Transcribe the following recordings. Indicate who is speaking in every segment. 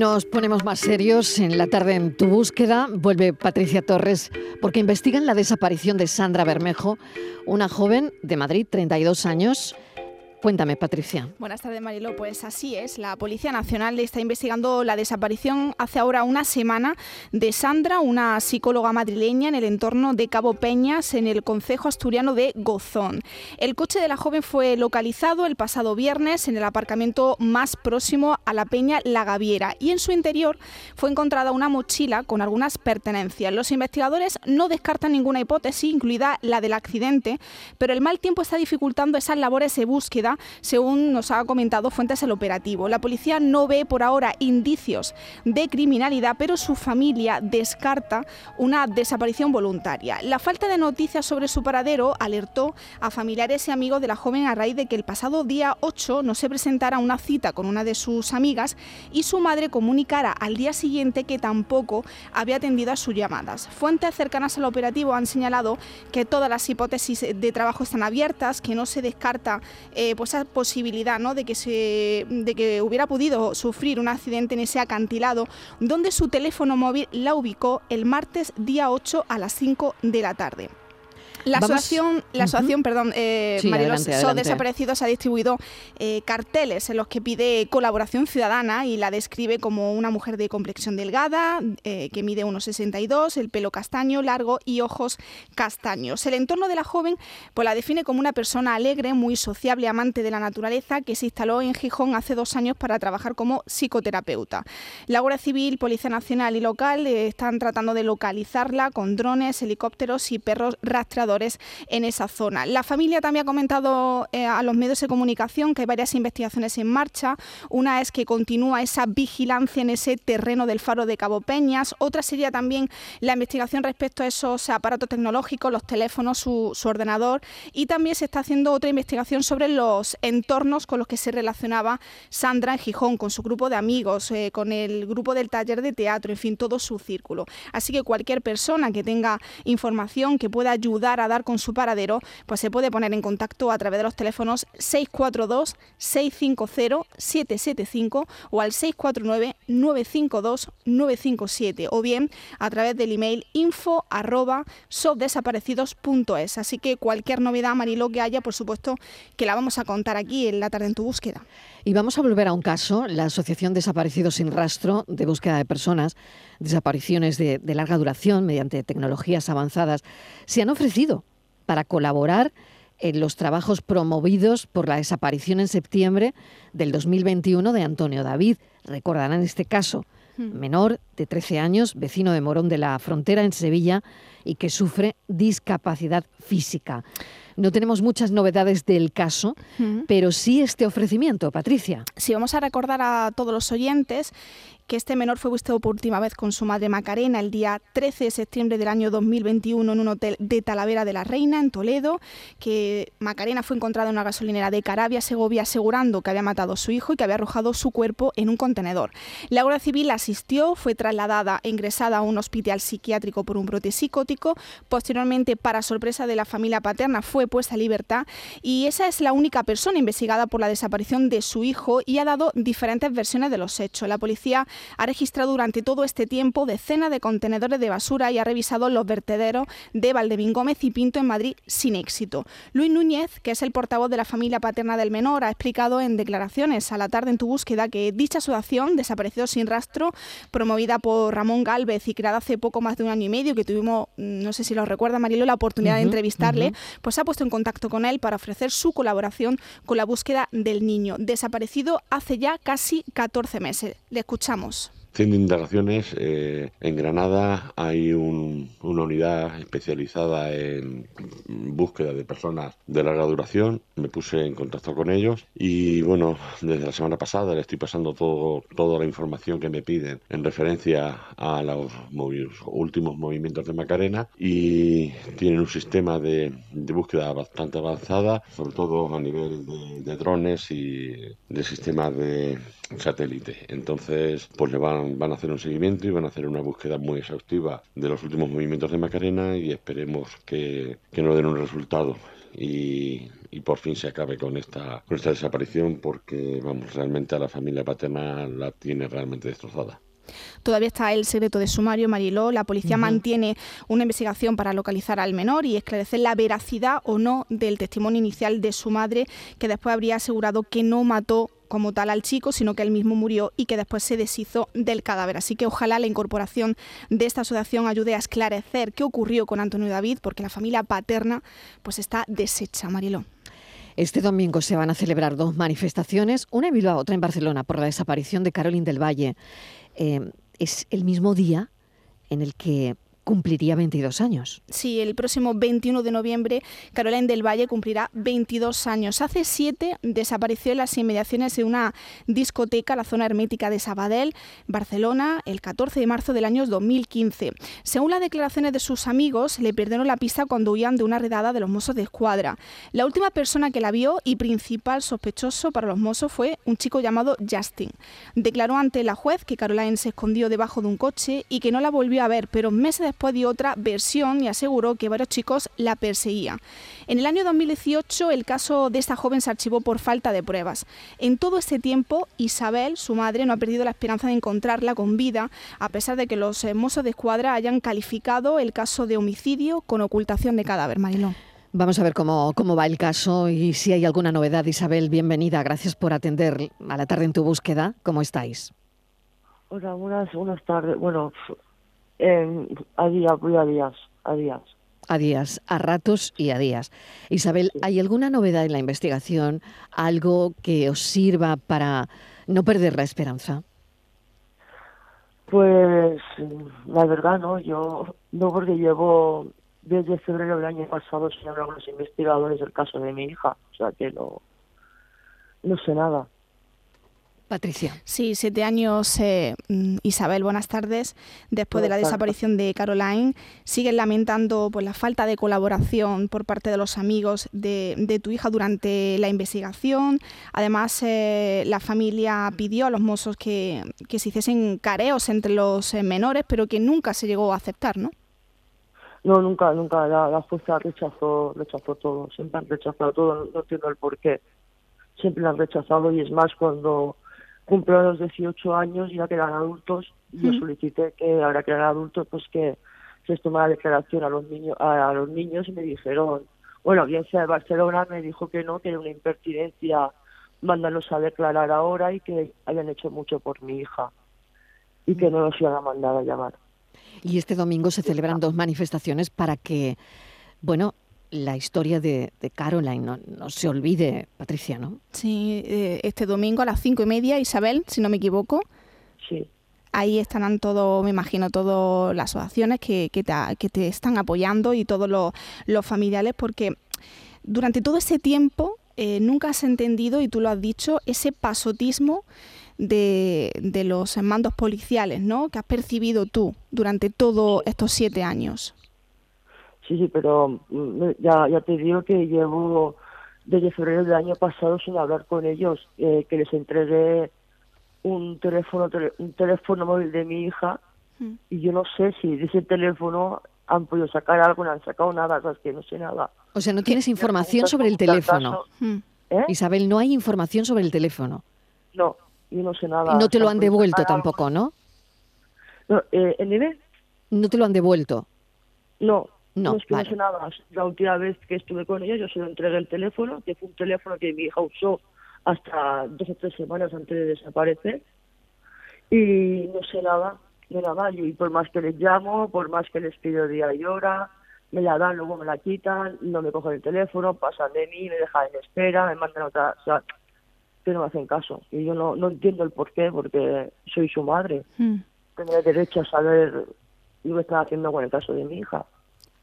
Speaker 1: Nos ponemos más serios en la tarde en tu búsqueda. Vuelve Patricia Torres porque investigan la desaparición de Sandra Bermejo, una joven de Madrid, 32 años, Cuéntame, Patricia.
Speaker 2: Buenas tardes, Marilo. Pues así es. La Policía Nacional está investigando la desaparición hace ahora una semana de Sandra, una psicóloga madrileña en el entorno de Cabo Peñas, en el concejo asturiano de Gozón. El coche de la joven fue localizado el pasado viernes en el aparcamiento más próximo a la Peña La Gaviera y en su interior fue encontrada una mochila con algunas pertenencias. Los investigadores no descartan ninguna hipótesis, incluida la del accidente, pero el mal tiempo está dificultando esas labores de búsqueda según nos ha comentado fuentes el operativo. La policía no ve por ahora indicios de criminalidad, pero su familia descarta una desaparición voluntaria. La falta de noticias sobre su paradero alertó a familiares y amigos de la joven a raíz de que el pasado día 8 no se presentara una cita con una de sus amigas y su madre comunicara al día siguiente que tampoco había atendido a sus llamadas. Fuentes cercanas al operativo han señalado que todas las hipótesis de trabajo están abiertas, que no se descarta eh, esa posibilidad ¿no? de, que se, de que hubiera podido sufrir un accidente en ese acantilado, donde su teléfono móvil la ubicó el martes día 8 a las 5 de la tarde. La asociación, la asociación perdón, eh, Desaparecidos ha distribuido eh, carteles en los que pide colaboración ciudadana y la describe como una mujer de complexión delgada, eh, que mide 1,62, el pelo castaño, largo y ojos castaños. El entorno de la joven pues, la define como una persona alegre, muy sociable, amante de la naturaleza, que se instaló en Gijón hace dos años para trabajar como psicoterapeuta. La Guardia Civil, Policía Nacional y local eh, están tratando de localizarla con drones, helicópteros y perros rastreadores en esa zona. La familia también ha comentado eh, a los medios de comunicación que hay varias investigaciones en marcha. Una es que continúa esa vigilancia en ese terreno del faro de Cabo Peñas. Otra sería también la investigación respecto a esos aparatos tecnológicos, los teléfonos, su, ordenador. Y también se está haciendo otra investigación sobre los entornos con los que se relacionaba Sandra en Gijón, con su grupo de amigos, eh, con el grupo del taller de teatro, en fin, todo su círculo. Así que cualquier persona que tenga información que pueda ayudar a dar con su paradero, pues se puede poner en contacto a través de los teléfonos 642 650 775 o al 649 952 957 o bien a través del email info arroba. Así que cualquier novedad, Marilo, que haya, por supuesto, que la vamos a contar aquí en la tarde en tu búsqueda.
Speaker 1: Y vamos a volver a un caso, la Asociación Desaparecidos sin Rastro de Búsqueda de Personas, desapariciones de, de larga duración mediante tecnologías avanzadas, se han ofrecido para colaborar en los trabajos promovidos por la desaparición en septiembre del 2021 de Antonio David. Recordarán este caso, hmm. menor de 13 años, vecino de Morón de la Frontera en Sevilla y que sufre discapacidad física. No tenemos muchas novedades del caso, pero sí este ofrecimiento, Patricia.
Speaker 2: Sí, vamos a recordar a todos los oyentes que este menor fue visto por última vez con su madre Macarena el día 13 de septiembre del año 2021 en un hotel de Talavera de la Reina, en Toledo, que Macarena fue encontrada en una gasolinera de Carabia, Segovia, asegurando que había matado a su hijo y que había arrojado su cuerpo en un contenedor. La Guardia Civil asistió, fue trasladada e ingresada a un hospital psiquiátrico por un brote psicótico, posteriormente, para sorpresa de la familia paterna, fue puesta a libertad y esa es la única persona investigada por la desaparición de su hijo y ha dado diferentes versiones de los hechos. La policía ha registrado durante todo este tiempo decenas de contenedores de basura y ha revisado los vertederos de Valdevin Gómez y Pinto en Madrid sin éxito. Luis Núñez, que es el portavoz de la familia paterna del menor, ha explicado en declaraciones a la tarde en tu búsqueda que dicha asociación, desapareció sin rastro, promovida por Ramón Galvez y creada hace poco más de un año y medio, que tuvimos, mm, no sé si lo recuerda Marilo, la oportunidad de entrevistarle, pues ha puesto en contacto con él para ofrecer su colaboración con la búsqueda del niño, desaparecido hace ya casi 14 meses. Le escuchamos.
Speaker 3: Haciendo indagaciones, eh, en Granada hay una unidad especializada en búsqueda de personas de larga duración. Me puse en contacto con ellos y bueno, desde la semana pasada le estoy pasando todo, toda la información que me piden en referencia a los últimos movimientos de Macarena y tienen un sistema de, búsqueda bastante avanzada, sobre todo a nivel de, de drones y de sistemas de satélite. Entonces, pues le van, van a hacer un seguimiento y van a hacer una búsqueda muy exhaustiva de los últimos movimientos de Macarena y esperemos que, que nos den un resultado. y, por fin se acabe con esta, con esta desaparición porque, vamos, realmente a la familia paterna la tiene realmente destrozada.
Speaker 2: Todavía está el secreto de sumario, Mariló. La policía mantiene una investigación para localizar al menor y esclarecer la veracidad o no del testimonio inicial de su madre, que después habría asegurado que no mató como tal al chico, sino que él mismo murió y que después se deshizo del cadáver. Así que ojalá la incorporación de esta asociación ayude a esclarecer qué ocurrió con Antonio David, porque la familia paterna pues está deshecha, Mariló.
Speaker 1: Este domingo se van a celebrar dos manifestaciones, una en Bilbao, otra en Barcelona, por la desaparición de Carolín del Valle. Eh, es el mismo día en el que cumpliría 22 años.
Speaker 2: Sí, el próximo 21 de noviembre Caroline del Valle cumplirá 22 años. Hace siete desapareció en las inmediaciones de una discoteca, la zona hermética de Sabadell, Barcelona, el 14 de marzo del año 2015. Según las declaraciones de sus amigos, le perdieron la pista cuando huían de una redada de los mozos de escuadra. La última persona que la vio y principal sospechoso para los mozos fue un chico llamado Justin. Declaró ante la juez que Caroline se escondió debajo de un coche y que no la volvió a ver, pero meses después dio otra versión y aseguró que varios chicos la perseguían. En el año 2018 el caso de esta joven se archivó por falta de pruebas. En todo este tiempo Isabel, su madre, no ha perdido la esperanza de encontrarla con vida, a pesar de que los eh, mozos de escuadra hayan calificado el caso de homicidio con ocultación de cadáver. Marilón.
Speaker 1: Vamos a ver cómo, cómo va el caso y si hay alguna novedad. Isabel, bienvenida. Gracias por atender a la tarde en tu búsqueda. ¿Cómo estáis?
Speaker 4: Hola, buenas, buenas tardes. Bueno, a días, voy a días, a días.
Speaker 1: A días, a ratos y a días. Isabel, ¿hay alguna novedad en la investigación? ¿Algo que os sirva para no perder la esperanza?
Speaker 4: Pues la verdad no, yo no porque llevo desde febrero del año pasado sin hablar con los investigadores del caso de mi hija, o sea que no, no sé nada.
Speaker 1: Patricia.
Speaker 2: Sí, siete años, eh, mm, Isabel, buenas tardes. Después de la desaparición de Caroline, siguen lamentando pues, la falta de colaboración por parte de los amigos de, tu hija durante la investigación. Además, eh, la familia pidió a los mozos que, se hiciesen careos entre los eh, menores, pero que nunca se llegó a aceptar, ¿no?
Speaker 4: No, nunca, nunca. La, la fuerza rechazó, rechazó todo. Siempre han rechazado todo. No, entiendo el por qué. Siempre lo han rechazado y es más cuando cumplió los 18 años y ya que eran adultos, yo solicité que ahora que eran adultos, pues que se tomara declaración a los niños, a, los niños y me dijeron, bueno, audiencia de Barcelona me dijo que no, que era una impertinencia mándanos a declarar ahora y que habían hecho mucho por mi hija y que no nos iban a mandar a llamar.
Speaker 1: Y este domingo se celebran dos manifestaciones para que, bueno, la historia de, Caroline, no, se olvide, Patricia, ¿no?
Speaker 2: Sí, eh, este domingo a las cinco y media, Isabel, si no me equivoco.
Speaker 4: Sí.
Speaker 2: Ahí estarán todos, me imagino, todas las asociaciones que, que, te, están apoyando y todos los, familiares, porque durante todo ese tiempo eh, nunca has entendido, y tú lo has dicho, ese pasotismo de, de los mandos policiales, ¿no? Que has percibido tú durante todos estos siete años.
Speaker 4: Sí, sí, pero mm, ya, ya te digo que llevo desde febrero del año pasado sin hablar con ellos, eh, que les entregué un teléfono, un teléfono móvil de mi hija mm. y yo no sé si de ese teléfono han podido sacar algo, no han sacado nada, o que no sé nada.
Speaker 1: O sea, no tienes información sobre el teléfono. Mm. ¿Eh? Isabel, no hay información sobre el teléfono.
Speaker 4: No, yo no sé nada.
Speaker 1: No te lo han devuelto tampoco, ¿no?
Speaker 4: No, eh,
Speaker 1: No te lo han devuelto.
Speaker 4: No, no, no sé nada. La última vez que estuve con ella, yo se lo entregué el teléfono, que fue un teléfono que mi hija usó hasta dos o tres semanas antes de desaparecer. Y no sé nada, de nada. Y por más que les llamo, por más que les pido día y hora, me la dan, luego me la quitan, no me cogen el teléfono, pasan de mí, me dejan en espera, me mandan otra. O sea, que no me hacen caso. Y yo no, no entiendo el por qué, porque soy su madre. Mm. Tengo derecho a saber lo que está haciendo con el caso de mi hija.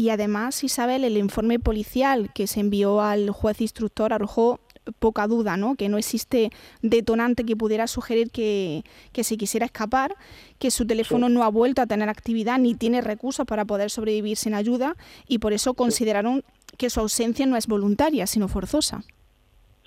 Speaker 2: Y además, Isabel, el informe policial que se envió al juez instructor arrojó poca duda, ¿no? Que no existe detonante que pudiera sugerir que, se quisiera escapar, que su teléfono no ha vuelto a tener actividad ni tiene recursos para poder sobrevivir sin ayuda y por eso consideraron que su ausencia no es voluntaria, sino forzosa.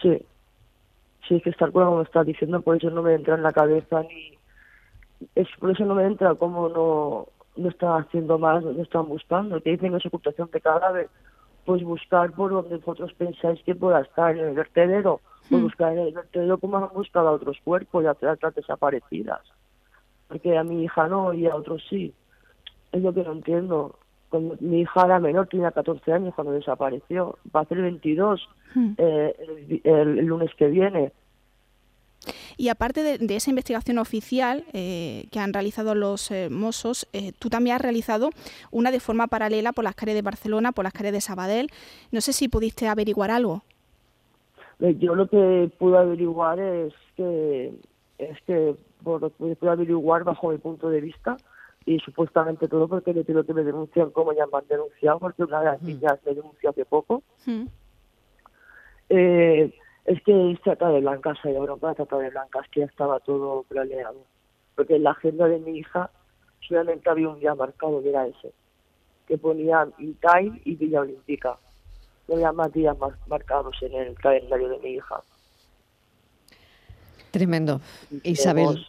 Speaker 4: Sí, sí, que está como está diciendo, por eso no me entra en la cabeza ni... Es, por eso no me entra cómo no no están haciendo más, no están buscando, que dicen que es ocultación de cadáver, pues buscar por donde vosotros pensáis que pueda estar en el vertedero, pues buscar en el vertedero como han buscado a otros cuerpos y a otras desaparecidas. Porque a mi hija no y a otros sí. Es lo que no entiendo. Cuando mi hija era menor, tenía 14 años cuando desapareció. Va a ser 22 hmm. eh, el, lunes que viene.
Speaker 2: Y aparte de, esa investigación oficial eh, que han realizado los eh, Mossos, eh, tú también has realizado una de forma paralela por las calles de Barcelona, por las calles de Sabadell. No sé si pudiste averiguar algo.
Speaker 4: Yo lo que pude averiguar es que es que por lo que pude averiguar bajo mi punto de vista y supuestamente todo porque le pido que me denuncian como ya me han denunciado porque una de las niñas me denunció hace poco. eh, es que trata de blancas, hay Europa trata de blancas, que ya estaba todo planeado. Porque en la agenda de mi hija solamente había un día marcado, que era ese, que ponía Time y Villa Olímpica. No había más días marcados en el calendario de mi hija.
Speaker 1: Tremendo. Isabel.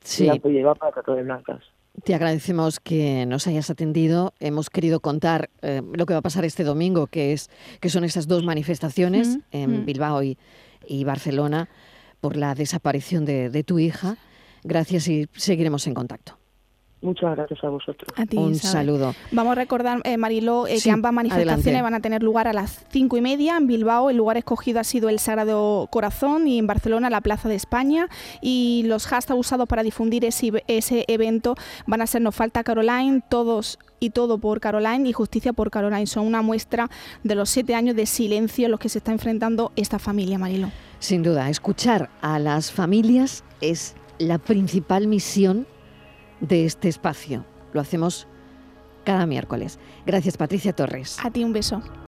Speaker 4: sí. para trata de blancas.
Speaker 1: Te agradecemos que nos hayas atendido. Hemos querido contar eh, lo que va a pasar este domingo, que es que son esas dos manifestaciones en Bilbao y, Barcelona por la desaparición de tu hija. Gracias y seguiremos en contacto.
Speaker 4: Muchas gracias a vosotros.
Speaker 1: Un saludo.
Speaker 2: Vamos a recordar, eh, Mariló, eh, que ambas manifestaciones van a tener lugar a las cinco y media. En Bilbao el lugar escogido ha sido el Sagrado Corazón y en Barcelona la Plaza de España. Y los hashtags usados para difundir ese, ese evento van a ser Nos falta Caroline, todos y todo por Caroline y justicia por Caroline. Son una muestra de los siete años de silencio en los que se está enfrentando esta familia, Mariló.
Speaker 1: Sin duda, escuchar a las familias es la principal misión de este espacio. Lo hacemos cada miércoles. Gracias, Patricia Torres.
Speaker 2: A ti un beso.